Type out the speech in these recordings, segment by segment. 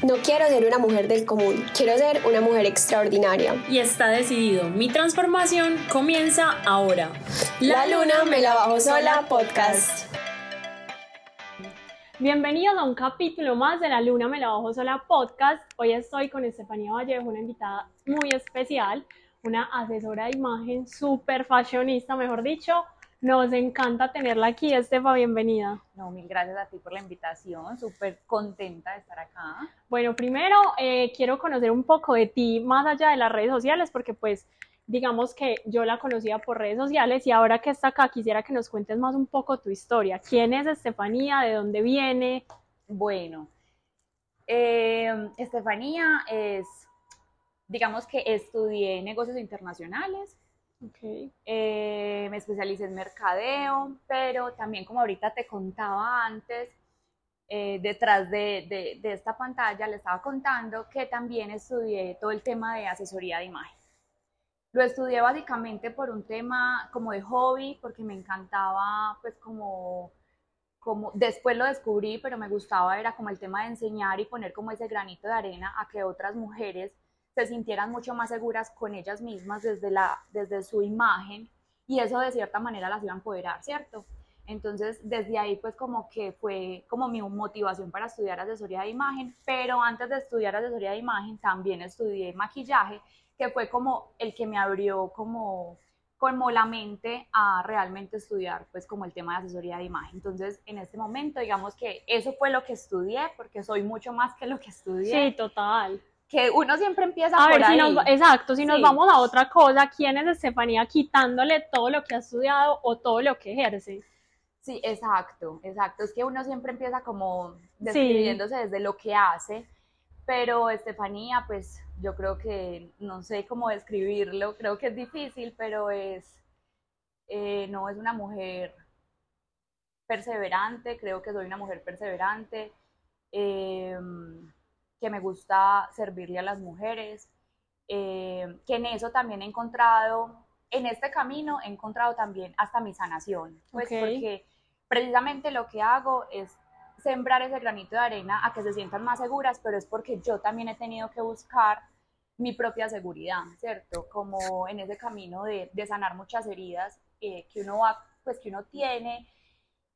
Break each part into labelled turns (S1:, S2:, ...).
S1: No quiero ser una mujer del común, quiero ser una mujer extraordinaria.
S2: Y está decidido, mi transformación comienza ahora.
S1: La, luna me la bajo sola podcast.
S2: Bienvenidos a un capítulo más de La Luna me la bajo sola podcast. Hoy estoy con Estefanía Vallejo, una invitada muy especial, una asesora de imagen súper fashionista, mejor dicho, nos encanta tenerla aquí, Estefa, bienvenida.
S3: No, mil gracias a ti por la invitación, súper contenta de estar acá.
S2: Bueno, primero eh, quiero conocer un poco de ti más allá de las redes sociales, porque pues digamos que yo la conocía por redes sociales y ahora que está acá quisiera que nos cuentes más un poco tu historia. ¿Quién es Estefanía? ¿De dónde viene?
S3: Bueno, eh, Estefanía es, digamos que estudié negocios internacionales
S2: Okay.
S3: Eh, me especialicé en mercadeo, pero también como ahorita te contaba antes, eh, detrás de, de, esta pantalla le estaba contando que también estudié todo el tema de asesoría de imagen. Lo estudié básicamente por un tema como de hobby, porque me encantaba, pues como, como, después lo descubrí, pero me gustaba, era como el tema de enseñar y poner como ese granito de arena a que otras mujeres se sintieran mucho más seguras con ellas mismas desde, la, desde su imagen y eso de cierta manera las iba a empoderar, ¿cierto? Entonces, desde ahí pues como que fue como mi motivación para estudiar asesoría de imagen, pero antes de estudiar asesoría de imagen también estudié maquillaje, que fue como el que me abrió como como la mente a realmente estudiar pues como el tema de asesoría de imagen. Entonces, en este momento, digamos que eso fue lo que estudié, porque soy mucho más que lo que estudié.
S2: Sí, total
S3: que uno siempre empieza
S2: a
S3: por
S2: ver, Si nos, exacto, si nos vamos a otra cosa, ¿quién es Estefanía quitándole todo lo que ha estudiado o todo lo que ejerce?
S3: Sí, exacto, exacto. Es que uno siempre empieza como describiéndose desde lo que hace, pero Estefanía, pues yo creo que no sé cómo describirlo, creo que es difícil, pero es, eh, no es una mujer perseverante, creo que soy una mujer perseverante. Eh, que me gusta servirle a las mujeres, eh, que en eso también he encontrado, en este camino he encontrado también hasta mi sanación, pues porque precisamente lo que hago es sembrar ese granito de arena a que se sientan más seguras, pero es porque yo también he tenido que buscar mi propia seguridad, ¿cierto? Como en ese camino de, de sanar muchas heridas eh, que uno va, pues que uno tiene,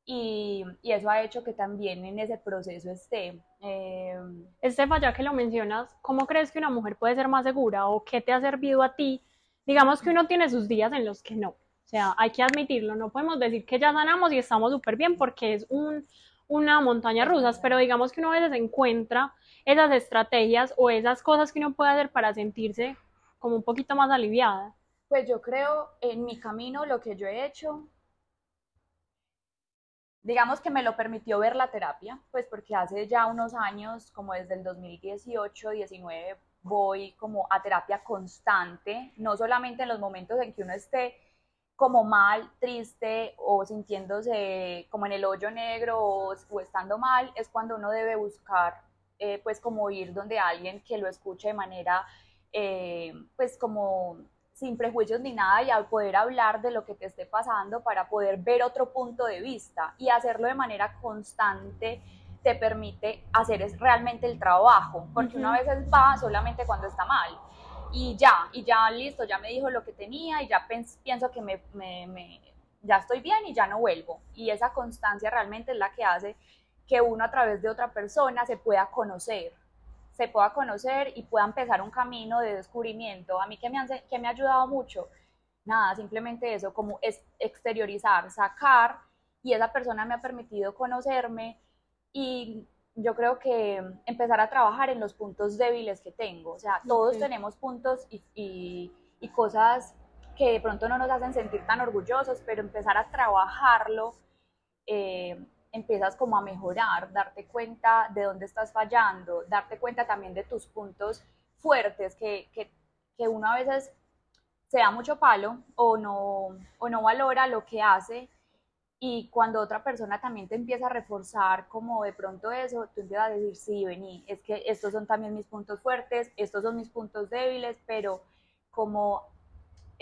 S3: y, eso ha hecho que también en ese proceso esté.
S2: Eh, Estefa, ya que lo mencionas, ¿cómo crees que una mujer puede ser más segura o qué te ha servido a ti? Digamos que uno tiene sus días en los que no. O sea, hay que admitirlo, no podemos decir que ya sanamos y estamos súper bien porque es un, una montaña rusa, pero digamos que uno a veces encuentra esas estrategias o esas cosas que uno puede hacer para sentirse como un poquito más aliviada.
S3: Pues yo creo en mi camino lo que yo he hecho digamos que me lo permitió ver la terapia, pues porque hace ya unos años, como desde el 2018, 19, voy como a terapia constante, no solamente en los momentos en que uno esté como mal, triste o sintiéndose como en el hoyo negro o, estando mal, es cuando uno debe buscar eh, pues como ir donde alguien que lo escuche de manera eh, pues como sin prejuicios ni nada y al poder hablar de lo que te esté pasando para poder ver otro punto de vista y hacerlo de manera constante te permite hacer es realmente el trabajo, porque una vez va solamente cuando está mal y ya, y ya listo, ya me dijo lo que tenía y ya pienso que me, me, ya estoy bien y ya no vuelvo. Y esa constancia realmente es la que hace que uno a través de otra persona se pueda conocer, se pueda conocer y pueda empezar un camino de descubrimiento. A mí que me, que me ha ayudado mucho, nada, simplemente eso, como es exteriorizar, sacar, y esa persona me ha permitido conocerme y yo creo que empezar a trabajar en los puntos débiles que tengo. O sea, todos tenemos puntos y, y, cosas que de pronto no nos hacen sentir tan orgullosos, pero empezar a trabajarlo eh, empiezas como a mejorar, darte cuenta de dónde estás fallando, darte cuenta también de tus puntos fuertes que, que, que uno a veces se da mucho palo o no, o no valora lo que hace. Y cuando otra persona también te empieza a reforzar como de pronto eso, tú empiezas a decir, sí, vení, es que estos son también mis puntos fuertes, estos son mis puntos débiles, pero como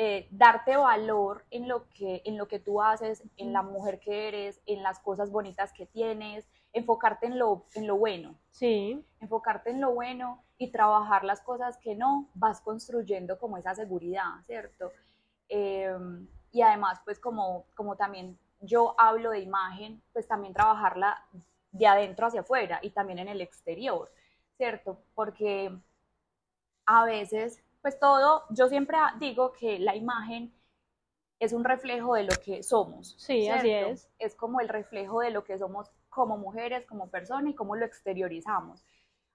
S3: eh, darte valor en lo, que, en lo que tú haces, en la mujer que eres, en las cosas bonitas que tienes, enfocarte en lo, en lo bueno.
S2: Sí.
S3: Enfocarte en lo bueno y trabajar las cosas que no, vas construyendo como esa seguridad, ¿cierto? Em, y además, pues como, como también yo hablo de imagen, pues también trabajarla de adentro hacia afuera y también en el exterior, ¿cierto? Porque a veces, pues todo, yo siempre digo que la imagen es un reflejo de lo que somos.
S2: Sí, así es.
S3: Es como el reflejo de lo que somos como mujeres, como personas y cómo lo exteriorizamos.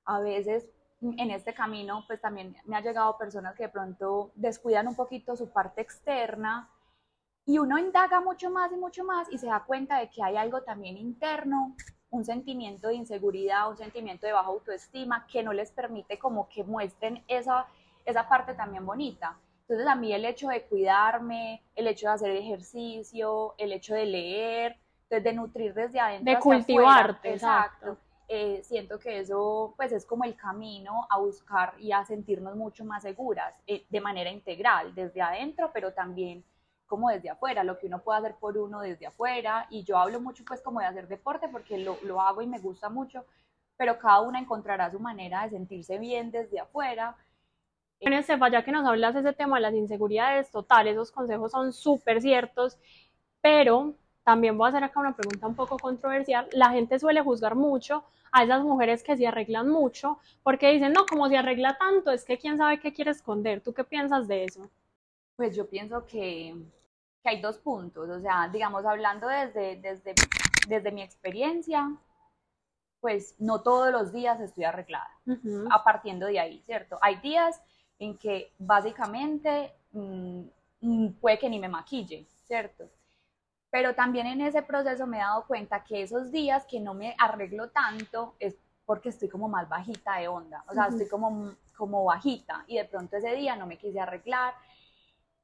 S3: A veces en este camino, pues también me ha llegado personas que de pronto descuidan un poquito su parte externa y uno indaga mucho más y mucho más y se da cuenta de que hay algo también interno, un sentimiento de inseguridad, un sentimiento de baja autoestima que no les permite como que muestren esa, esa parte también bonita. Entonces a mí el hecho de cuidarme, el hecho de hacer ejercicio, el hecho de leer, de nutrir desde adentro.
S2: De cultivarte,
S3: exacto. Eh, siento que eso pues es como el camino a buscar y a sentirnos mucho más seguras eh, de manera integral, desde adentro, pero también como desde afuera, lo que uno puede hacer por uno desde afuera. Y yo hablo mucho pues como de hacer deporte porque lo, lo hago y me gusta mucho, pero cada una encontrará su manera de sentirse bien desde afuera
S2: bueno, Estefa, ya que nos hablas de ese tema de las inseguridades, total, esos consejos son súper ciertos, pero también voy a hacer acá una pregunta un poco controversial. La gente suele juzgar mucho a esas mujeres que se arreglan mucho porque dicen, no, como se arregla tanto, es que quién sabe qué quiere esconder. ¿Tú qué piensas de eso?
S3: Pues yo pienso que, que hay dos puntos, o sea, digamos, hablando desde, desde, desde mi experiencia, pues no todos los días estoy arreglada, a partiendo de ahí, ¿cierto? Hay días en que básicamente mm, mm, puede que ni me maquille, ¿cierto? Pero también en ese proceso me he dado cuenta que esos días que no me arreglo tanto es porque estoy como más bajita de onda, o sea, estoy como, como bajita y de pronto ese día no me quise arreglar.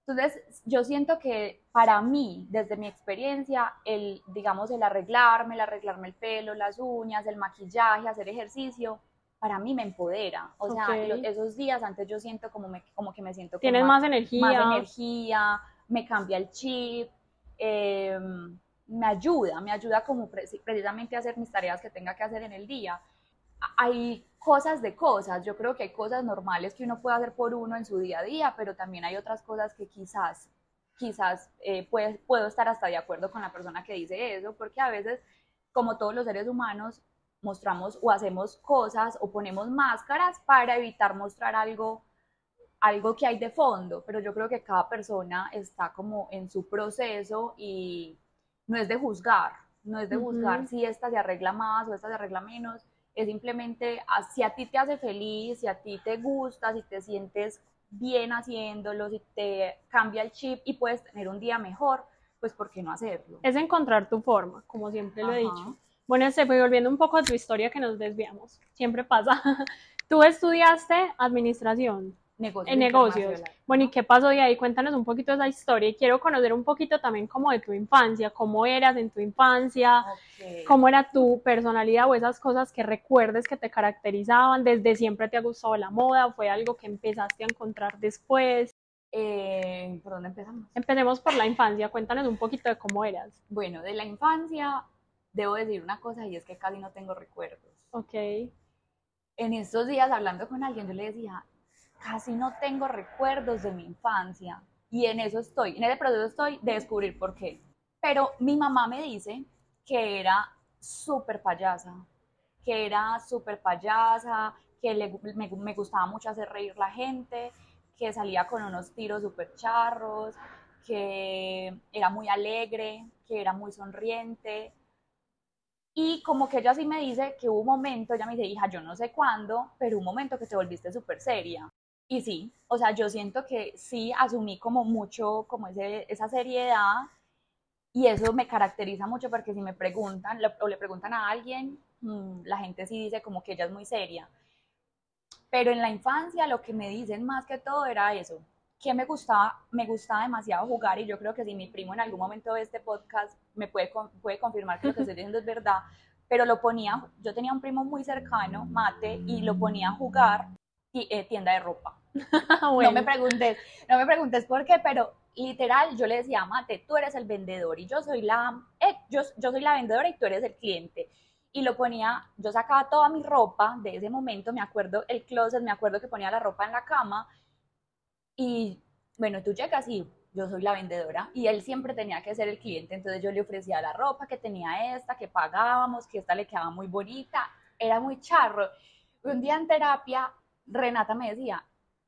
S3: Entonces, yo siento que para mí, desde mi experiencia, el, digamos, el arreglarme, el arreglarme el pelo, las uñas, el maquillaje, hacer ejercicio, para mí me empodera. O sea, esos días antes yo siento como, me, como que me siento...
S2: Tienes más, energía.
S3: Más energía, me cambia el chip, em, me ayuda, me ayuda como precisamente a hacer mis tareas que tenga que hacer en el día. Hay cosas de cosas, yo creo que hay cosas normales que uno puede hacer por uno en su día a día, pero también hay otras cosas que quizás, quizás eh, puedo estar hasta de acuerdo con la persona que dice eso, porque a veces, como todos los seres humanos, mostramos o hacemos cosas o ponemos máscaras para evitar mostrar algo algo que hay de fondo, pero yo creo que cada persona está como en su proceso y no es de juzgar, no es de juzgar si esta se arregla más o esta se arregla menos, es simplemente si a ti te hace feliz, si a ti te gusta, si te sientes bien haciéndolo, si te cambia el chip y puedes tener un día mejor, pues ¿por qué no hacerlo?
S2: Es encontrar tu forma, como siempre lo he dicho. Bueno, se fue volviendo un poco a tu historia que nos desviamos. Siempre pasa. Tú estudiaste administración.
S3: Negocios
S2: en negocios. Bueno, ¿y qué pasó de ahí? Cuéntanos un poquito esa historia y quiero conocer un poquito también como de tu infancia, cómo eras en tu infancia, cómo era tu personalidad o esas cosas que recuerdes que te caracterizaban, desde siempre te ha gustado la moda o fue algo que empezaste a encontrar después.
S3: Eh, ¿Por dónde empezamos?
S2: Empecemos por la infancia, cuéntanos un poquito de cómo eras.
S3: Bueno, de la infancia debo decir una cosa y es que casi no tengo recuerdos.
S2: Ok.
S3: En estos días hablando con alguien, yo le decía, casi no tengo recuerdos de mi infancia. Y en eso estoy, en ese proceso estoy de descubrir por qué. Pero mi mamá me dice que era súper payasa, que era súper payasa, que me, me, gustaba mucho hacer reír la gente, que salía con unos tiros súper charros, que era muy alegre, que era muy sonriente, y como que ella sí me dice que hubo un momento, ella me dice, hija, yo no sé cuándo, pero un momento que te volviste súper seria. Y sí, o sea, yo siento que sí asumí como mucho, como ese, esa seriedad, y eso me caracteriza mucho porque si me preguntan o le preguntan a alguien, mm, la gente sí dice como que ella es muy seria. Pero en la infancia lo que me dicen más que todo era eso, que me gustaba, me gustaba demasiado jugar y yo creo que si mi primo en algún momento de este podcast me puede, puede confirmar que lo que estoy diciendo es verdad, pero lo ponía, yo tenía un primo muy cercano, Mate, y lo ponía a jugar eh, tienda de ropa. No me preguntes, no me preguntes por qué, pero literal yo le decía, Mate, tú eres el vendedor y yo soy la, eh, yo, yo soy la vendedora y tú eres el cliente. y lo ponía, yo sacaba toda mi ropa de ese momento, me acuerdo el closet, me acuerdo que ponía la ropa en la cama y bueno, tú llegas y yo soy la vendedora y él siempre tenía que ser el cliente, entonces yo le ofrecía la ropa que tenía esta, que pagábamos, que esta le quedaba muy bonita, era muy charro. Un día en terapia, Renata me decía,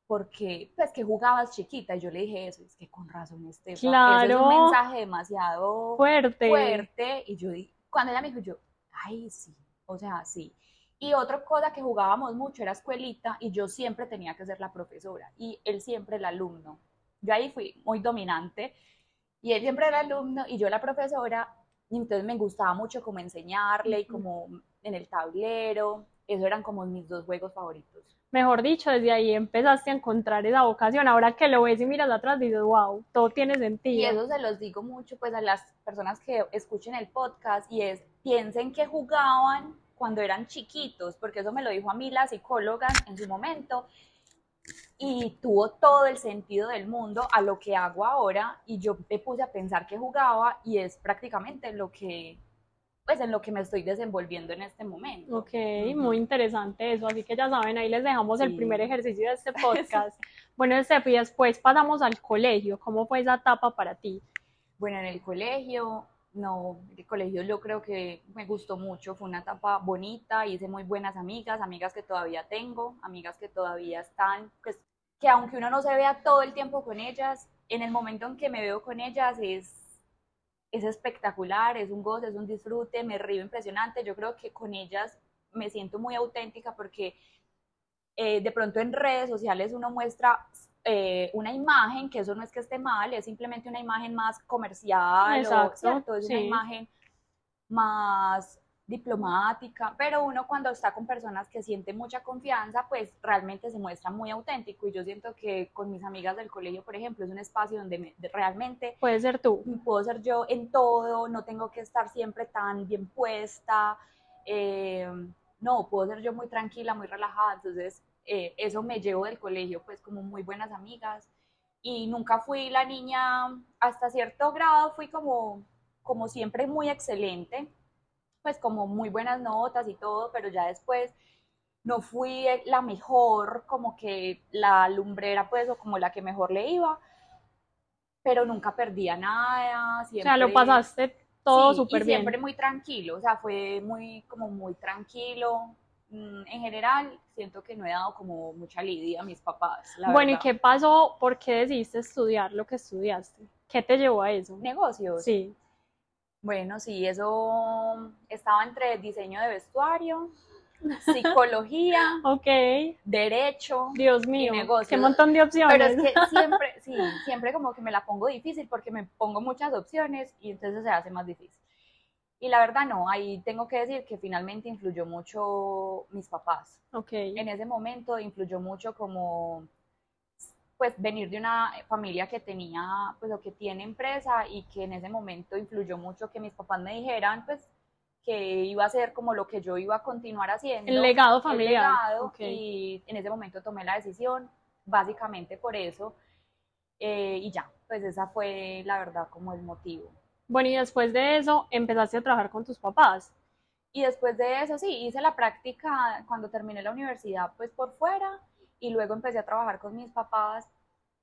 S3: porque pues que jugabas chiquita y yo le dije eso, es que con razón este
S2: Claro.
S3: es un mensaje demasiado
S2: Fuerte.
S3: fuerte y yo di- cuando ella me dijo yo, ay sí, o sea, sí. Y otra cosa que jugábamos mucho era escuelita y yo siempre tenía que ser la profesora y él siempre el alumno. Yo ahí fui muy dominante y él siempre era el alumno y yo la profesora y entonces me gustaba mucho como enseñarle y como en el tablero, eso eran como mis dos juegos favoritos.
S2: Mejor dicho, desde ahí empezaste a encontrar esa vocación. Ahora que lo ves y miras atrás, dices, wow, todo tiene sentido.
S3: Y eso se los digo mucho pues a las personas que escuchen el podcast y es piensen que jugaban cuando eran chiquitos, porque eso me lo dijo a mí la psicóloga en su momento y tuvo todo el sentido del mundo a lo que hago ahora y yo me puse a pensar que jugaba y es prácticamente lo que pues en lo que me estoy desenvolviendo en este momento.
S2: Ok,
S3: Ujú.
S2: muy interesante eso. Así que ya saben, ahí les dejamos el primer ejercicio de este podcast. bueno, Steph, y después pasamos al colegio. ¿Cómo fue esa etapa para ti?
S3: Bueno, en el colegio, no, el colegio yo creo que me gustó mucho, fue una etapa bonita, hice muy buenas amigas, amigas que todavía tengo, amigas que todavía están, pues que aunque uno no se vea todo el tiempo con ellas, en el momento en que me veo con ellas es, es espectacular, es un gozo, es un disfrute, me río impresionante, yo creo que con ellas me siento muy auténtica porque eh, de pronto en redes sociales uno muestra eh, una imagen, que eso no es que esté mal, es simplemente una imagen más comercial,
S2: Exacto,
S3: o, ¿cierto? Es una
S2: sí.
S3: imagen más diplomática, pero uno cuando está con personas que siente mucha confianza, pues realmente se muestra muy auténtico y yo siento que con mis amigas del colegio, por ejemplo, es un espacio donde me- realmente
S2: Puede ser tú.
S3: puedo ser yo en todo, no tengo que estar siempre tan bien puesta, eh, no, puedo ser yo muy tranquila, muy relajada, entonces eh, eso me llevo del colegio pues como muy buenas amigas y nunca fui la niña, hasta cierto grado fui como, como siempre muy excelente, pues como muy buenas notas y todo, pero ya después no fui la mejor, como que la lumbrera pues o como la que mejor le iba, pero nunca perdía nada,
S2: O
S3: siempre...
S2: sea, lo pasaste todo
S3: Sí,
S2: súper
S3: y
S2: bien.
S3: siempre muy tranquilo, o sea, fue muy, como muy tranquilo. Mm, En general, siento que no he dado como mucha lidia a mis papás, la
S2: Bueno, ¿y qué pasó? ¿Por qué decidiste estudiar lo que estudiaste? ¿Qué te llevó a eso?
S3: Negocios.
S2: Sí,
S3: Bueno, sí, eso estaba entre diseño de vestuario, psicología,
S2: ok.
S3: derecho,
S2: Dios mío,
S3: negocios.
S2: qué montón de opciones.
S3: pero es que siempre, sí, siempre como que me la pongo difícil porque me pongo muchas opciones y entonces se hace más difícil. Y la verdad no, ahí tengo que decir que finalmente influyó mucho mis papás.
S2: Ok,
S3: en ese momento influyó mucho como pues venir de una familia que tenía pues o que tiene empresa y que en ese momento influyó mucho que mis papás me dijeran pues que iba a ser como lo que yo iba a continuar haciendo
S2: el legado
S3: el
S2: familiar.
S3: legado,
S2: ok.
S3: y en ese momento tomé la decisión básicamente por eso eh, y ya pues esa fue la verdad como el motivo
S2: Bueno, y después de eso empezaste a trabajar con tus papás.
S3: Y después de eso, sí, hice la práctica cuando terminé la universidad, pues por fuera, y luego empecé a trabajar con mis papás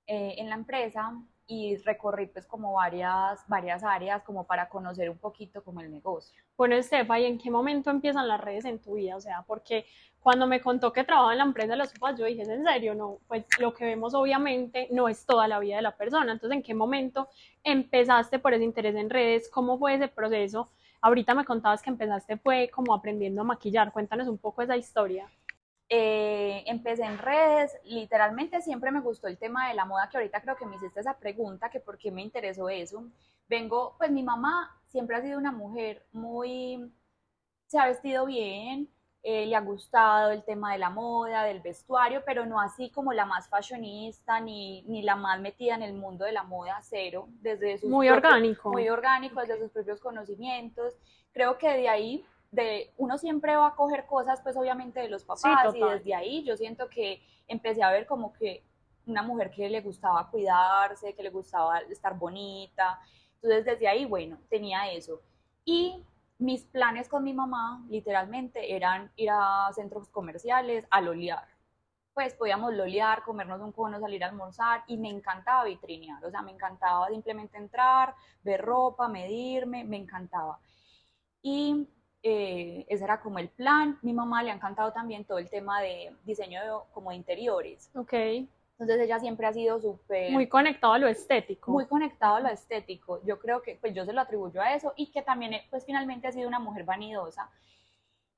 S3: eh, en la empresa y recorrí pues como varias, varias áreas como para conocer un poquito como el negocio.
S2: Bueno, Estefa, ¿y en qué momento empiezan las redes en tu vida? O sea, porque cuando me contó que trabajaba en la empresa de los papás, yo dije, ¿es en serio? No, pues lo que vemos obviamente no es toda la vida de la persona. Entonces, ¿en qué momento empezaste por ese interés en redes? ¿Cómo fue ese proceso? Ahorita me contabas que empezaste fue como aprendiendo a maquillar. Cuéntanos un poco esa historia.
S3: Eh, empecé en redes, literalmente siempre me gustó el tema de la moda, que ahorita creo que me hiciste esa pregunta, que por qué me interesó eso. Vengo, pues mi mamá siempre ha sido una mujer muy, se ha vestido bien, eh, le ha gustado el tema de la moda, del vestuario, pero no así como la más fashionista ni, ni la más metida en el mundo de la moda cero, desde sus
S2: Muy
S3: propios-
S2: orgánico.
S3: muy orgánico, desde sus propios conocimientos. Creo que de ahí, de uno siempre va a coger cosas, pues obviamente de los papás, y desde ahí yo siento que empecé a ver como que una mujer que le gustaba cuidarse, que le gustaba estar bonita. Entonces desde ahí, bueno, tenía eso. Y mis planes con mi mamá literalmente eran ir a centros comerciales a lolear. Pues podíamos lolear, comernos un cono, salir a almorzar y me encantaba vitrinear, o sea, me encantaba simplemente entrar, ver ropa, medirme, me encantaba. Y eh, ese era como el plan. Mi mamá le ha encantado también todo el tema de diseño de, como de interiores.
S2: Ok.
S3: Entonces ella siempre ha sido súper...
S2: Muy conectado a lo estético.
S3: Muy conectado a lo estético. Yo creo que pues yo se lo atribuyo a eso y que también pues finalmente ha sido una mujer vanidosa.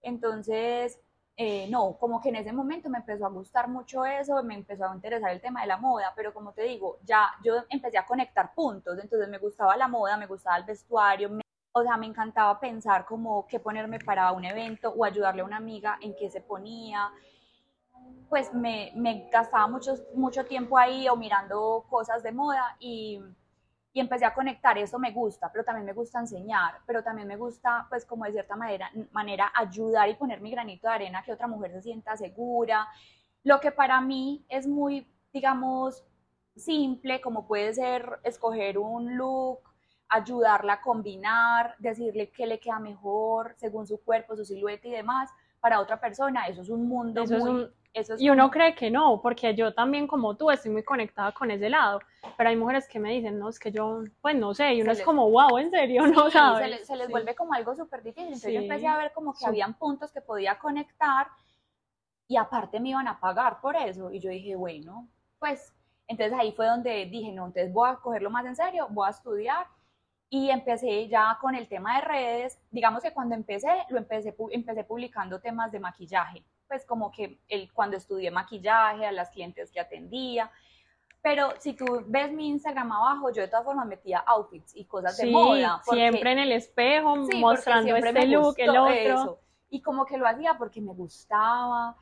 S3: Entonces, eh, no, como que en ese momento me empezó a gustar mucho eso, me empezó a interesar el tema de la moda, pero como te digo, ya yo empecé a conectar puntos, entonces me gustaba la moda, me gustaba el vestuario, o sea, me encantaba pensar como qué ponerme para un evento o ayudarle a una amiga en qué se ponía, pues me, me gastaba mucho, mucho tiempo ahí o mirando cosas de moda y, y, empecé a conectar, eso me gusta, pero también me gusta enseñar, pero también me gusta pues como de cierta manera, manera ayudar y poner mi granito de arena que otra mujer se sienta segura. Lo que para mí es muy, digamos, simple, como puede ser escoger un look, ayudarla a combinar, decirle qué le queda mejor según su cuerpo, su silueta y demás, para otra persona, eso es un mundo
S2: Eso es
S3: muy...
S2: un-
S3: eso es
S2: Y uno cree que no, porque yo también como tú estoy muy conectada con ese lado, pero hay mujeres que me dicen, no, es que yo, pues no sé, y uno
S3: Se
S2: es
S3: les-
S2: como, wow, en serio, no
S3: Sí,
S2: sabes.
S3: se, les, se les
S2: Sí.
S3: vuelve como algo súper difícil. Entonces yo
S2: Sí.
S3: empecé a ver como que habían puntos que podía conectar y aparte me iban a pagar por eso. Y yo dije, bueno, pues entonces ahí fue donde dije, no, entonces voy a cogerlo más en serio, voy a estudiar. Y empecé ya con el tema de redes. Digamos que cuando empecé, lo empecé, empecé publicando temas de maquillaje. Pues como que el, cuando estudié maquillaje, a las clientes que atendía. Pero si tú ves mi Instagram abajo, yo de todas formas metía outfits y cosas de
S2: Sí,
S3: moda. porque-
S2: siempre en el espejo,
S3: Sí,
S2: mostrando este look, el otro.
S3: eso. Y como que lo hacía porque me gustaba,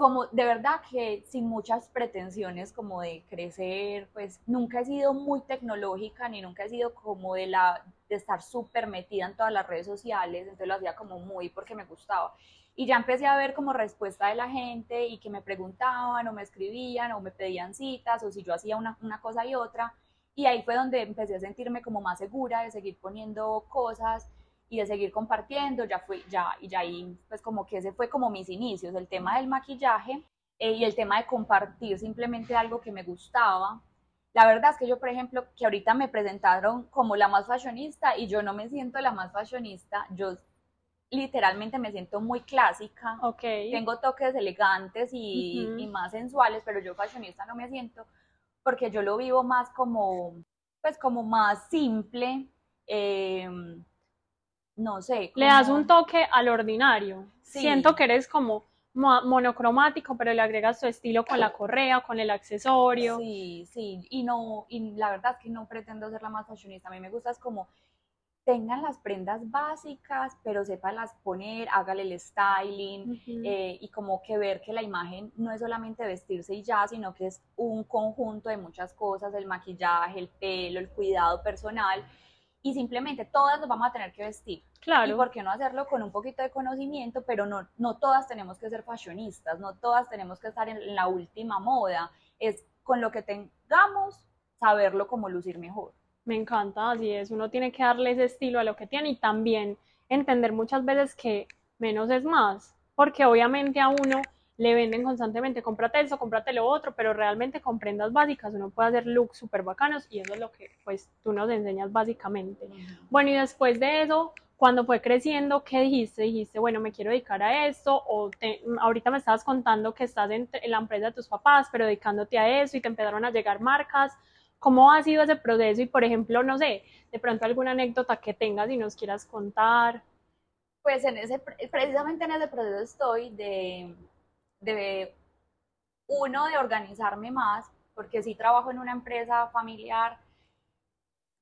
S3: como de verdad que sin muchas pretensiones como de crecer, pues nunca he sido muy tecnológica ni nunca he sido como de la de estar súper metida en todas las redes sociales, entonces lo hacía como muy porque me gustaba. Y ya empecé a ver como respuesta de la gente y que me preguntaban o me escribían o me pedían citas o si yo hacía una, una cosa y otra. Y ahí fue donde empecé a sentirme como más segura de seguir poniendo cosas y de seguir compartiendo, ya fue, ya, y ya ahí, pues como que ese fue como mis inicios, el tema del maquillaje eh, y el tema de compartir simplemente algo que me gustaba. La verdad es que yo, por ejemplo, que ahorita me presentaron como la más fashionista y yo no me siento la más fashionista, yo literalmente me siento muy clásica,
S2: Ok.
S3: tengo toques elegantes y,
S2: Ujú.
S3: y más sensuales, pero yo fashionista no me siento porque yo lo vivo más como, pues como más simple, eh, no sé.
S2: Le das un toque al ordinario.
S3: Sí.
S2: Siento que eres como mo- monocromático, pero le agregas tu estilo con la correa, con el accesorio.
S3: Sí, sí, y no, y la verdad es que no pretendo ser la más fashionista, a mí me gusta es como tengan las prendas básicas, pero sépalas poner, hágale el styling, eh, y como que ver que la imagen no es solamente vestirse y ya, sino que es un conjunto de muchas cosas, el maquillaje, el pelo, el cuidado personal, y simplemente todas nos vamos a tener que vestir. Y
S2: claro.
S3: por qué no hacerlo con un poquito de conocimiento, pero no, no todas tenemos que ser fashionistas, no todas tenemos que estar en la última moda, es con lo que tengamos, saberlo como lucir mejor.
S2: Me encanta, así es. Uno tiene que darle ese estilo a lo que tiene y también entender muchas veces que menos es más, porque obviamente a uno le venden constantemente, cómprate eso, cómprate lo otro, pero realmente con prendas básicas uno puede hacer looks súper bacanos y eso es lo que pues tú nos enseñas básicamente. Bueno, y después de eso, cuando fue creciendo, ¿qué dijiste? Dijiste, bueno, me quiero dedicar a esto, o te- ahorita me estabas contando que estás en, en la empresa de tus papás, pero dedicándote a eso y te empezaron a llegar marcas. ¿Cómo ha sido ese proceso? Y, por ejemplo, no sé, de pronto alguna anécdota que tengas y nos quieras contar.
S3: Pues en ese, precisamente en ese proceso estoy de, de uno, de organizarme más, porque sí trabajo en una empresa familiar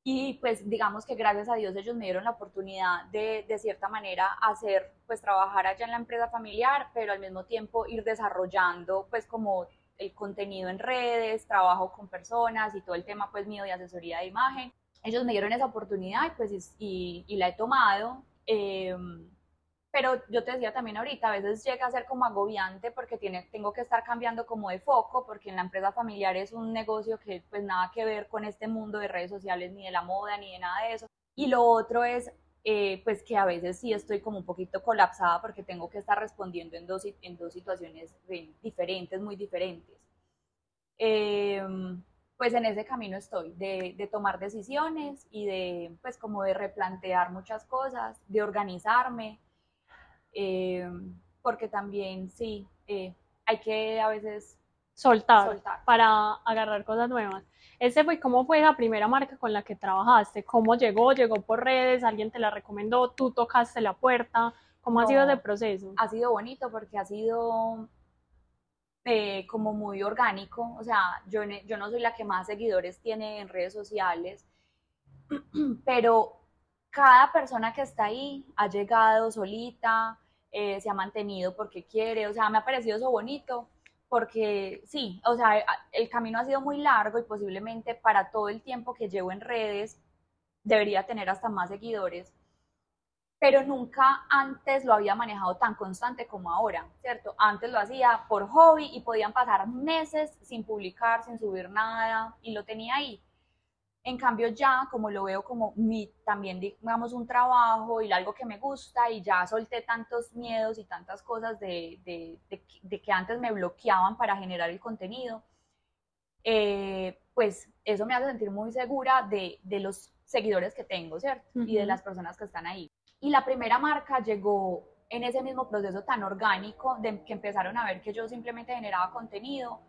S3: y pues digamos que gracias a Dios ellos me dieron la oportunidad de, de cierta manera hacer, pues trabajar allá en la empresa familiar, pero al mismo tiempo ir desarrollando pues como el contenido en redes, trabajo con personas y todo el tema pues mío de asesoría de imagen. Ellos me dieron esa oportunidad y pues y, la he tomado. Eh, pero yo te decía también ahorita, a veces llega a ser como agobiante porque tiene, tengo que estar cambiando como de foco, porque en la empresa familiar es un negocio que pues nada que ver con este mundo de redes sociales, ni de la moda, ni de nada de eso. Y lo otro es eh, pues que a veces sí estoy como un poquito colapsada porque tengo que estar respondiendo en dos, en dos situaciones diferentes, muy diferentes. Em, pues en ese camino estoy, de, de, tomar decisiones y de, pues como de replantear muchas cosas, de organizarme, em, porque también sí, eh, hay que a veces
S2: soltar, para agarrar cosas nuevas. Ese fue, ¿Cómo fue la primera marca con la que trabajaste? ¿Cómo llegó? ¿Llegó por redes? ¿Alguien te la recomendó? ¿Tú tocaste la puerta? ¿Cómo ha sido ese proceso?
S3: Ha sido bonito porque ha sido eh, como muy orgánico. O sea, yo, yo no soy la que más seguidores tiene en redes sociales, pero cada persona que está ahí ha llegado solita, eh, se ha mantenido porque quiere. O sea, me ha parecido eso bonito porque sí, o sea, el camino ha sido muy largo y posiblemente para todo el tiempo que llevo en redes debería tener hasta más seguidores, pero nunca antes lo había manejado tan constante como ahora, ¿cierto? Antes lo hacía por hobby y podían pasar meses sin publicar, sin subir nada y lo tenía ahí. En cambio ya, como lo veo como mi, también digamos un trabajo y algo que me gusta y ya solté tantos miedos y tantas cosas de, de, de, que antes me bloqueaban para generar el contenido, eh, pues eso me hace sentir muy segura de, los seguidores que tengo, ¿cierto? Y de las personas que están ahí. Y la primera marca llegó en ese mismo proceso tan orgánico de que empezaron a ver que yo simplemente generaba contenido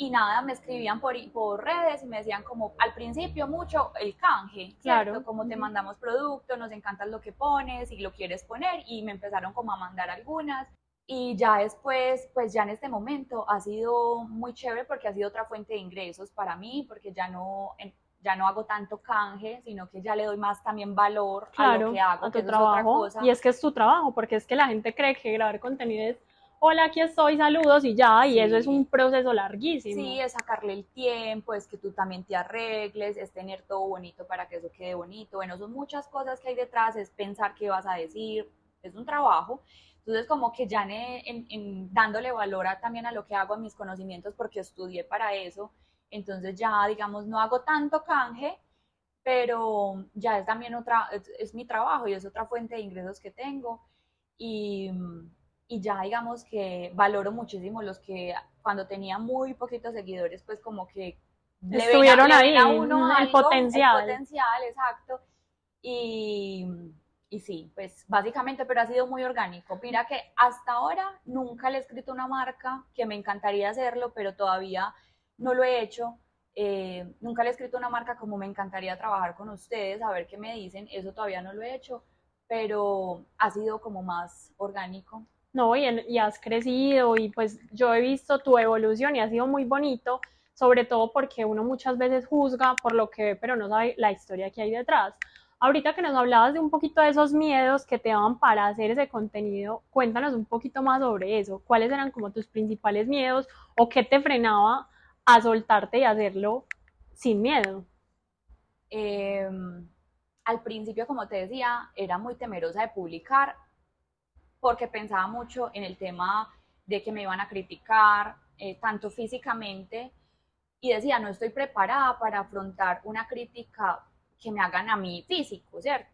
S3: y nada, me escribían por, por redes y me decían como al principio mucho el canje, ¿cierto? Claro. Como te mandamos producto, nos encanta lo que pones y lo quieres poner y me empezaron como a mandar algunas y ya después, pues ya en este momento ha sido muy chévere porque ha sido otra fuente de ingresos para mí, porque ya no, ya no hago tanto canje, sino que ya le doy más también valor a lo que hago,
S2: a tu trabajo. Y es que es tu trabajo, porque es que la gente cree que grabar contenido es hola, aquí estoy, saludos y ya, y eso es un proceso larguísimo.
S3: Sí, es sacarle el tiempo, es que tú también te arregles, es tener todo bonito para que eso quede bonito. Bueno, son muchas cosas que hay detrás, es pensar qué vas a decir, es un trabajo. Entonces, como que ya en, dándole valor también a lo que hago, a mis conocimientos, porque estudié para eso, entonces ya, digamos, no hago tanto canje, pero ya es también otra, es mi trabajo y es otra fuente de ingresos que tengo. Y y ya digamos que valoro muchísimo los que cuando tenía muy poquitos seguidores, pues como que
S2: estuvieron ahí, a uno el potencial.
S3: El potencial, exacto. Y, y sí, pues básicamente, pero ha sido muy orgánico. Mira que hasta ahora nunca le he escrito una marca, que me encantaría hacerlo, pero todavía no lo he hecho. Eh, nunca le he escrito una marca como me encantaría trabajar con ustedes, a ver qué me dicen, eso todavía no lo he hecho, pero ha sido como más orgánico.
S2: ¿No? Y, has crecido y pues yo he visto tu evolución y ha sido muy bonito, sobre todo porque uno muchas veces juzga por lo que ve, pero no sabe la historia que hay detrás. Ahorita que nos hablabas de un poquito de esos miedos que te daban para hacer ese contenido, cuéntanos un poquito más sobre eso. ¿Cuáles eran como tus principales miedos o qué te frenaba a soltarte y hacerlo sin miedo?
S3: Em, al principio, como te decía, era muy temerosa de publicar porque pensaba mucho en el tema de que me iban a criticar, eh, tanto físicamente, y decía, no estoy preparada para afrontar una crítica que me hagan a mí físico, ¿cierto?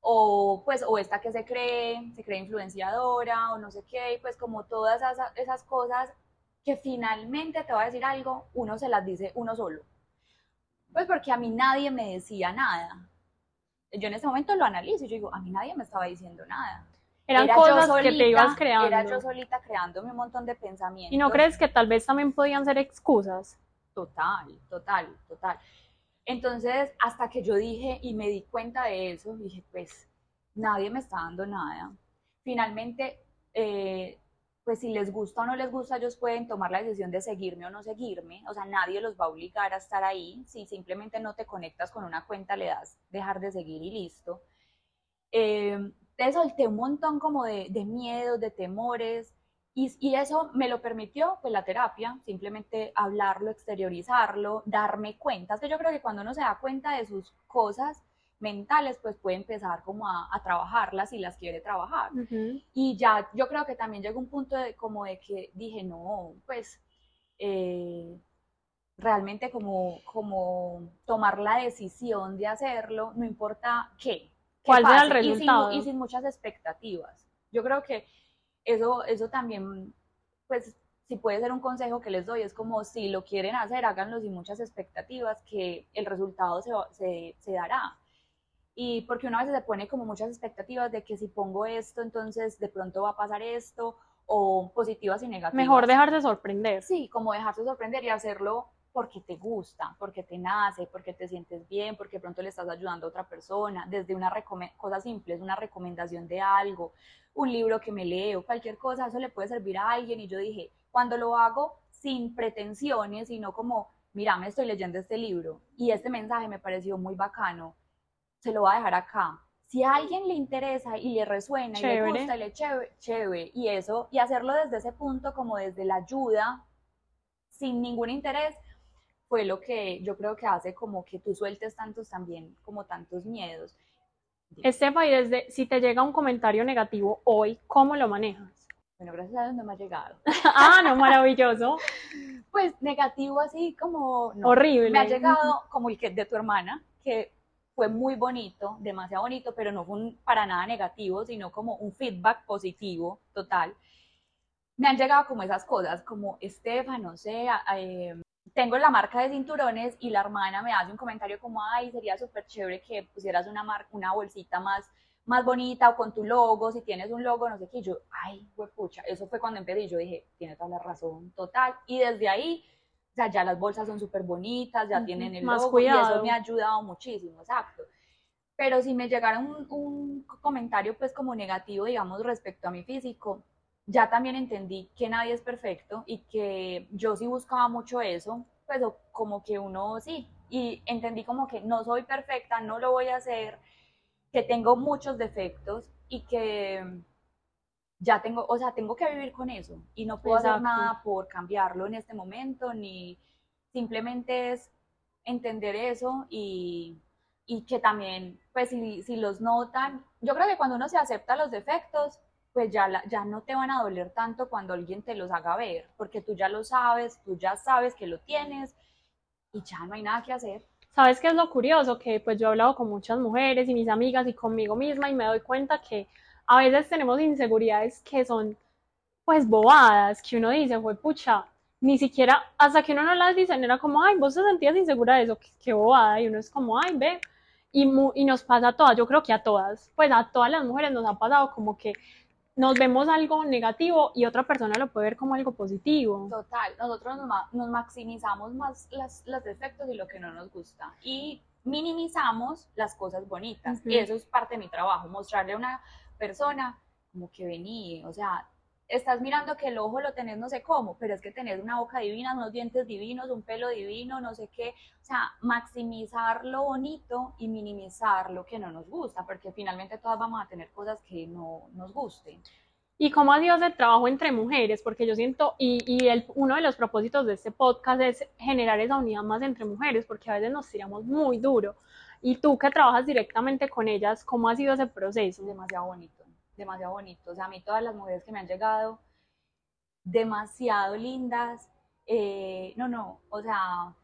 S3: O pues, o esta que se cree, se cree influenciadora, o no sé qué, pues como todas esas, esas cosas que finalmente te voy a decir algo, uno se las dice uno solo. Pues porque a mí nadie me decía nada. Yo en ese momento lo analizo y yo digo, a mí nadie me estaba diciendo nada.
S2: Eran cosas que te ibas creando.
S3: Era yo solita creándome un montón de pensamientos.
S2: ¿Y no crees que tal vez también podían ser excusas?
S3: Total, total, total. Entonces, hasta que yo dije y me di cuenta de eso, dije, pues nadie me está dando nada. Finalmente, eh, pues si les gusta o no les gusta, ellos pueden tomar la decisión de seguirme o no seguirme. O sea, nadie los va a obligar a estar ahí. Si simplemente no te conectas con una cuenta, le das dejar de seguir y listo. Eh, te solté un montón como de, de miedos, de temores, y, y, eso me lo permitió pues la terapia, simplemente hablarlo, exteriorizarlo, darme cuenta. Es que yo creo que cuando uno se da cuenta de sus cosas mentales, pues puede empezar como a, a trabajarlas si las quiere trabajar. Y ya yo creo que también llegó un punto de, como de que dije, no, pues eh, realmente como, como tomar la decisión de hacerlo, no importa qué,
S2: cuál será el
S3: pase, y sin-
S2: resultado.
S3: Y sin, muchas expectativas. Yo creo que eso, eso también, pues, si puede ser un consejo que les doy, es como si lo quieren hacer, háganlo sin muchas expectativas, que el resultado se, se, se dará. Y porque una vez se pone como muchas expectativas de que si pongo esto, entonces de pronto va a pasar esto, o positivas y negativas.
S2: Mejor dejarse sorprender.
S3: Sí, como dejarse sorprender y hacerlo porque te gusta, porque te nace, porque te sientes bien, porque pronto le estás ayudando a otra persona, desde una cosa simple, es una recomendación de algo, un libro que me leo, cualquier cosa, eso le puede servir a alguien. Y yo dije, cuando lo hago sin pretensiones, sino como, mira, me estoy leyendo este libro y este mensaje me pareció muy bacano, se lo voy a dejar acá. Si a alguien le interesa y le resuena y le
S2: Chévere.
S3: gusta y le chévere, chévere, y eso, y hacerlo desde ese punto, como desde la ayuda, sin ningún interés, fue lo que yo creo que hace como que tú sueltes tantos también, como tantos miedos.
S2: Estefa, y desde, si te llega un comentario negativo hoy, ¿cómo lo manejas?
S3: Bueno, gracias a Dios no me ha llegado.
S2: ah, no, maravilloso.
S3: Pues negativo así como... no.
S2: Horrible.
S3: Me ha llegado como el que de tu hermana, que fue muy bonito, demasiado bonito, pero no fue un- para nada negativo, sino como un feedback positivo total. Me han llegado como esas cosas, como Estefan, no sé, eh, tengo la marca de cinturones y la hermana me hace un comentario como, ay, sería súper chévere que pusieras una, mar- una bolsita más, más bonita o con tu logo, si tienes un logo, no sé qué. Y yo, ay, pucha, eso fue cuando empecé y yo dije, tiene toda la razón, total. Y desde ahí, o sea, ya las bolsas son súper bonitas, ya tienen el
S2: más
S3: logo y
S2: cuidado.
S3: eso me ha ayudado muchísimo, exacto. Pero si me llegara un, un comentario pues como negativo, digamos, respecto a mi físico, ya también entendí que nadie es perfecto y que yo sí buscaba mucho eso, pues como que uno sí, y entendí como que no soy perfecta, no lo voy a hacer, que tengo muchos defectos y que ya tengo, o sea, tengo que vivir con eso y no puedo hacer
S2: Exacto.
S3: nada por cambiarlo en este momento, ni simplemente es entender eso y, y que también, pues si, si los notan, yo creo que cuando uno se acepta los defectos, pues ya, ya no te van a doler tanto cuando alguien te los haga ver, porque tú ya lo sabes, tú ya sabes que lo tienes y ya no hay nada que hacer.
S2: ¿Sabes qué es lo curioso? Que pues yo he hablado con muchas mujeres y mis amigas y conmigo misma y me doy cuenta que a veces tenemos inseguridades que son pues bobadas, que uno dice, fue pucha, ni siquiera, hasta que uno no las dice, era como, ay, vos te sentías insegura de eso, qué, qué bobada, y uno es como, ay, ve, y, y nos pasa a todas, yo creo que a todas, pues a todas las mujeres nos ha pasado como que nos vemos algo negativo y otra persona lo puede ver como algo positivo.
S3: Total, nosotros nos, ma- nos maximizamos más las, los defectos y lo que no nos gusta y minimizamos las cosas bonitas. Y eso es parte de mi trabajo, mostrarle a una persona como que vení, o sea, estás mirando que el ojo lo tenés no sé cómo, pero es que tenés una boca divina, unos dientes divinos, un pelo divino, no sé qué. O sea, maximizar lo bonito y minimizar lo que no nos gusta, porque finalmente todas vamos a tener cosas que no nos gusten.
S2: ¿Y cómo ha sido ese trabajo entre mujeres? Porque yo siento, y, y el, uno de los propósitos de este podcast es generar esa unidad más entre mujeres, porque a veces nos tiramos muy duro. Y tú que trabajas directamente con ellas, ¿cómo ha sido ese proceso?
S3: demasiado bonito, demasiado bonito. O sea, a mí todas las mujeres que me han llegado, demasiado lindas. eh, no, no, o sea,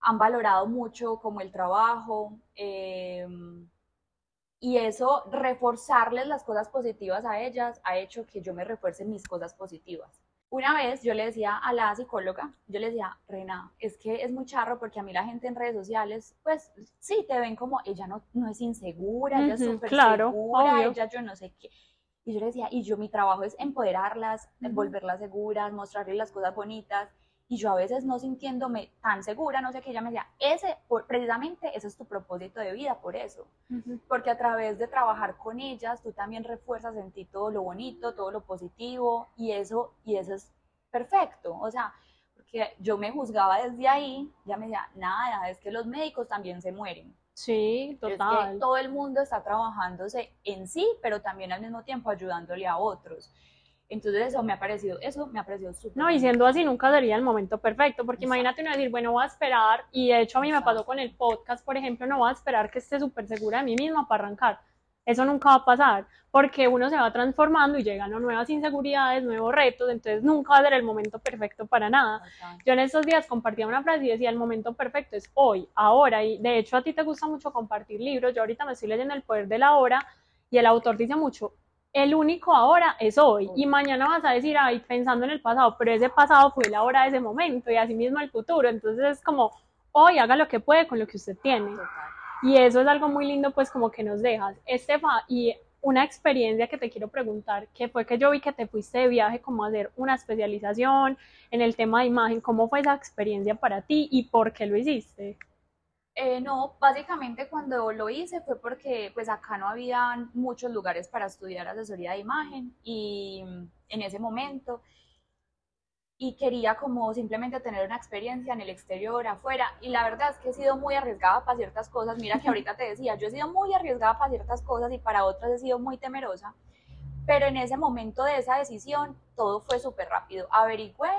S3: han valorado mucho como el trabajo. eh, y eso, reforzarles las cosas positivas a ellas, ha hecho que yo me refuerce mis cosas positivas. Una vez yo le decía a la psicóloga, yo le decía, Rena, es que es muy charro porque a mí la gente en redes sociales, pues sí, te ven como ella no, no es insegura, ella es súper
S2: claro,
S3: segura,
S2: obvio.
S3: ella yo no sé qué. Y yo le decía, y yo mi trabajo es empoderarlas, volverlas seguras, mostrarles las cosas bonitas. Y yo a veces no sintiéndome tan segura, no sé qué, ella me decía, ese, por- precisamente ese es tu propósito de vida, por eso porque a través de trabajar con ellas tú también refuerzas en ti todo lo bonito, todo lo positivo y eso y eso es perfecto, o sea, porque yo me juzgaba desde ahí, ya me decía, nada, es que los médicos también se mueren.
S2: Sí,
S3: Es que
S2: total.
S3: todo el mundo está trabajándose en sí, pero también al mismo tiempo ayudándole a otros. Entonces eso me ha parecido, eso me ha parecido súper.
S2: No, y siendo así nunca sería el momento perfecto, porque
S3: Exacto.
S2: imagínate uno decir, bueno, voy a esperar, y de hecho a mí me pasó con el podcast, por ejemplo, no voy a esperar que esté súper segura de mí misma para arrancar. Eso nunca va a pasar, porque uno se va transformando y llegan nuevas inseguridades, nuevos retos, entonces nunca va a ser el momento perfecto para nada. Yo en estos días compartía una frase y decía, el momento perfecto es hoy, ahora, y de hecho a ti te gusta mucho compartir libros, yo ahorita me estoy leyendo El Poder de la Hora y el autor dice mucho, el único ahora es hoy, y mañana vas a decir, ay, pensando en el pasado, pero ese pasado fue la hora de ese momento, y así mismo el futuro, entonces es como, hoy haga lo que puede con lo que usted tiene. Y eso es algo muy lindo, pues como que nos dejas. Estefa, y una experiencia que te quiero preguntar, que fue que yo vi que te fuiste de viaje como a hacer una especialización en el tema de imagen. ¿Cómo fue esa experiencia para ti y por qué lo hiciste?
S3: Eh, no, básicamente cuando lo hice fue porque pues acá no había muchos lugares para estudiar asesoría de imagen y en ese momento y quería como simplemente tener una experiencia en el exterior, afuera. Y la verdad es que he sido muy arriesgada para ciertas cosas. Mira que ahorita te decía, yo he sido muy arriesgada para ciertas cosas y para otras he sido muy temerosa. Pero en ese momento de esa decisión, todo fue súper rápido. Averigüé,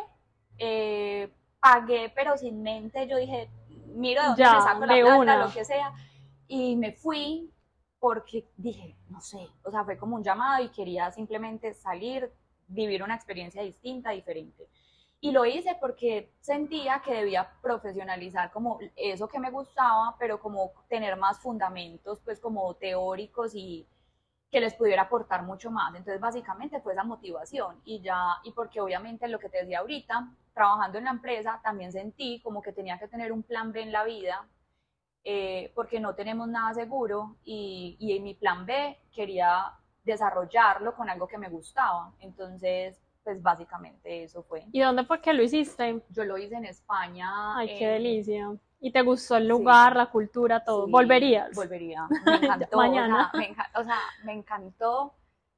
S3: eh, pagué, pero sin mente. Yo dije, miro de dónde me saco la plata, lo que sea. Y me fui porque dije, no sé, o sea, fue como un llamado y quería simplemente salir, vivir una experiencia distinta, diferente. Y lo hice porque sentía que debía profesionalizar como eso que me gustaba, pero como tener más fundamentos, pues como teóricos y que les pudiera aportar mucho más. Entonces, básicamente fue esa motivación y ya, y porque obviamente lo que te decía ahorita, trabajando en la empresa, también sentí como que tenía que tener un plan B en la vida, eh, porque no tenemos nada seguro y, y en mi plan B quería desarrollarlo con algo que me gustaba. Entonces, pues básicamente eso fue.
S2: ¿Y dónde fue que lo hiciste?
S3: Yo lo hice en España.
S2: Ay, qué delicia. ¿Y te gustó el lugar, la cultura, todo? ¿Volverías?
S3: Volvería. Me encantó. Mañana. O sea, me, encantó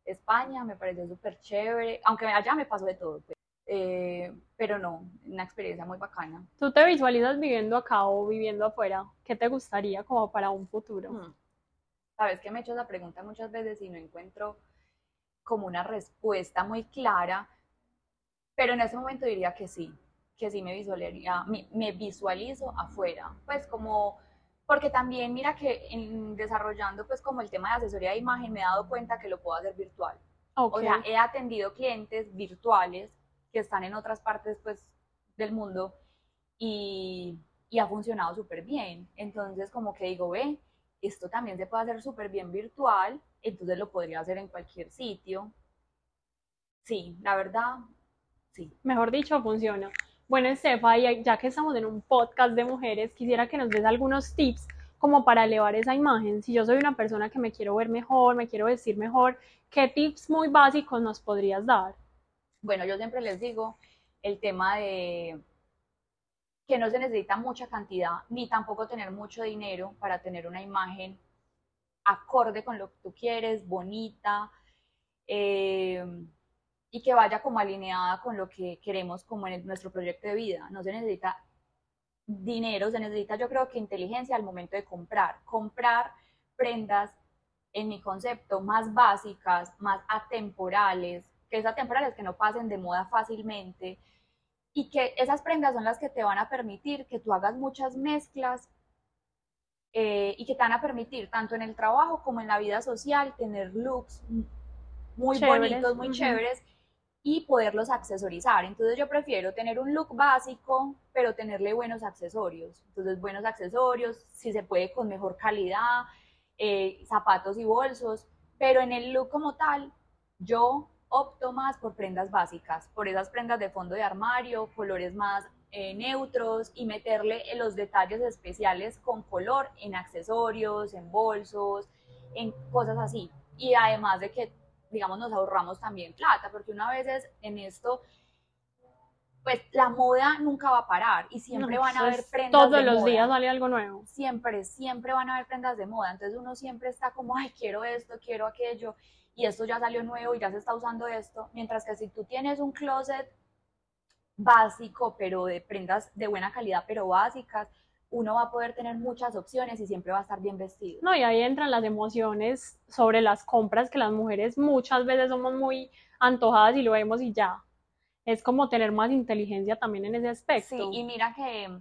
S3: España, me pareció súper chévere, aunque allá me pasó de todo. Pues. Eh, pero no, una experiencia muy bacana.
S2: ¿Tú te visualizas viviendo acá o viviendo afuera? ¿Qué te gustaría como para un futuro? Hmm.
S3: Sabes que me he hecho esa pregunta muchas veces y no encuentro como una respuesta muy clara, pero en ese momento diría que sí, que sí me visualizaría, me, visualizo afuera, pues como, porque también mira que en desarrollando pues como el tema de asesoría de imagen me he dado cuenta que lo puedo hacer virtual. O sea, he atendido clientes virtuales que están en otras partes pues del mundo y, y ha funcionado súper bien. Entonces como que digo, ve, esto también se puede hacer súper bien virtual, entonces lo podría hacer en cualquier sitio. Sí, la verdad, Sí.
S2: Mejor dicho, funciona. Bueno, Estefa, ya que estamos en un podcast de mujeres, quisiera que nos des algunos tips como para elevar esa imagen. Si yo soy una persona que me quiero ver mejor, me quiero vestir mejor, ¿qué tips muy básicos nos podrías dar?
S3: Bueno, yo siempre les digo el tema de que no se necesita mucha cantidad ni tampoco tener mucho dinero para tener una imagen acorde con lo que tú quieres, bonita. Eh, y que vaya como alineada con lo que queremos como en nuestro proyecto de vida. No se necesita dinero, se necesita yo creo que inteligencia al momento de comprar. Comprar prendas, en mi concepto, más básicas, más atemporales, que es atemporales, que no pasen de moda fácilmente y que esas prendas son las que te van a permitir que tú hagas muchas mezclas eh, y que te van a permitir tanto en el trabajo como en la vida social tener looks muy bonitos, muy chéveres y poderlos accesorizar. Entonces yo prefiero tener un look básico, pero tenerle buenos accesorios. Entonces buenos accesorios, si se puede con mejor calidad, eh, zapatos y bolsos, pero en el look como tal, yo opto más por prendas básicas, por esas prendas de fondo de armario, colores más eh, neutros y meterle los detalles especiales con color en accesorios, en bolsos, en cosas así. Y además de que digamos, nos ahorramos también plata, porque una vez en esto, pues la moda nunca va a parar y siempre van a haber prendas
S2: todos los días sale algo nuevo.
S3: Siempre, siempre van a haber prendas de moda. Entonces uno siempre está como, ay, quiero esto, quiero aquello, y esto ya salió nuevo y ya se está usando esto. Mientras que si tú tienes un closet básico, pero de prendas de buena calidad, pero básicas, uno va a poder tener muchas opciones y siempre va a estar bien vestido.
S2: No, y ahí entran las emociones sobre las compras que las mujeres muchas veces somos muy antojadas y lo vemos y ya. Es como tener más inteligencia también en ese aspecto.
S3: Sí, y mira que,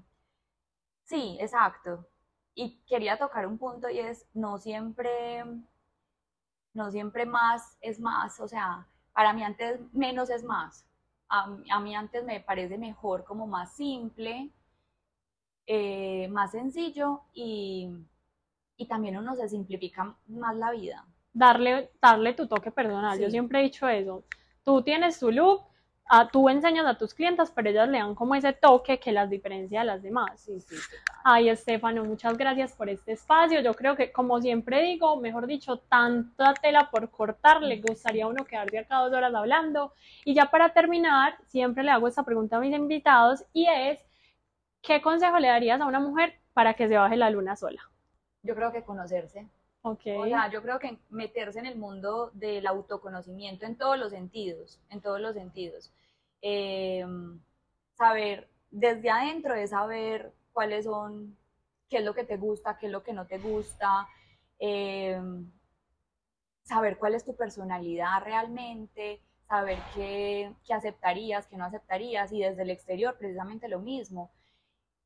S3: sí, exacto. Y quería tocar un punto y es, no siempre no siempre más es más, o sea, para mí antes menos es más. A, a mí antes me parece mejor como más simple, eh, más sencillo y, y también uno se simplifica más la vida.
S2: Darle, darle tu toque personal. Yo siempre he dicho eso. Tú tienes tu look, a- tú enseñas a tus clientas, pero ellas le dan como ese toque que las diferencia de las demás.
S3: Sí, sí.
S2: Ay, Estefano, muchas gracias por este espacio. Yo creo que, como siempre digo, mejor dicho, tanta tela por cortar, le gustaría a uno quedarse acá dos horas hablando. Y ya para terminar, siempre le hago esta pregunta a mis invitados y es, ¿qué consejo le darías a una mujer para que se baje la luna sola?
S3: Yo creo que conocerse.
S2: Ok.
S3: O sea, yo creo que meterse en el mundo del autoconocimiento en todos los sentidos, en todos los sentidos. Eh, saber, desde adentro es saber cuáles son, qué es lo que te gusta, qué es lo que no te gusta, eh, saber cuál es tu personalidad realmente, saber qué, qué aceptarías, qué no aceptarías, y desde el exterior precisamente lo mismo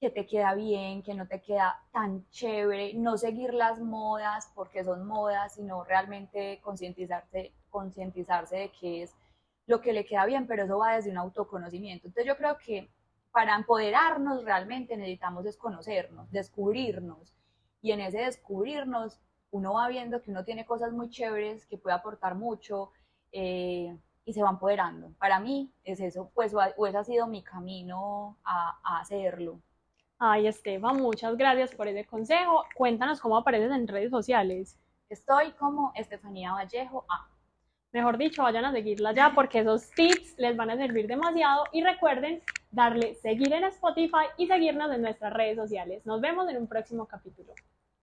S3: que te queda bien, que no te queda tan chévere, no seguir las modas porque son modas, sino realmente concientizarse, concientizarse de qué es lo que le queda bien, pero eso va desde un autoconocimiento. Entonces yo creo que para empoderarnos realmente necesitamos desconocernos, descubrirnos, y en ese descubrirnos uno va viendo que uno tiene cosas muy chéveres, que puede aportar mucho, eh, y se va empoderando. Para mí es eso, pues o, ese ha sido mi camino a, a hacerlo.
S2: Ay, Esteban, muchas gracias por ese consejo. Cuéntanos cómo apareces en redes sociales.
S3: Estoy como Estefanía Vallejo A.
S2: Mejor dicho, vayan a seguirla ya porque esos tips les van a servir demasiado. Y recuerden darle seguir en Spotify y seguirnos en nuestras redes sociales. Nos vemos en un próximo capítulo.